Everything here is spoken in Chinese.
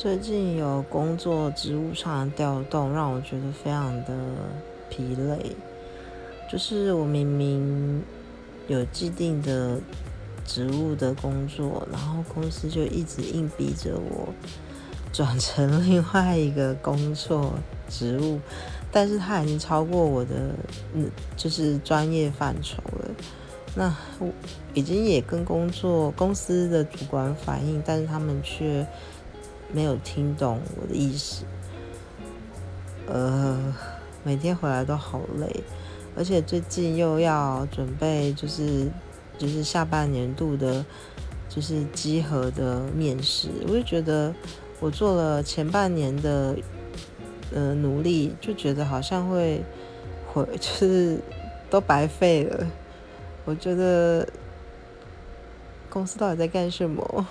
最近有工作职务上的调动，让我觉得非常的疲累。就是我明明有既定的职务的工作，然后公司就一直硬逼着我 转成 另外一个工作职务，但是它已经超过我的嗯，就是专业范畴了。那我已经也跟工作公司的主管反映，但是他们却。没有听懂我的意思，呃，每天回来都好累，而且最近又要准备，就是就是下半年度的，就是集合的面试，我就觉得我做了前半年的呃努力，就觉得好像会会 就是都白费了。我觉得公司到底在干什么？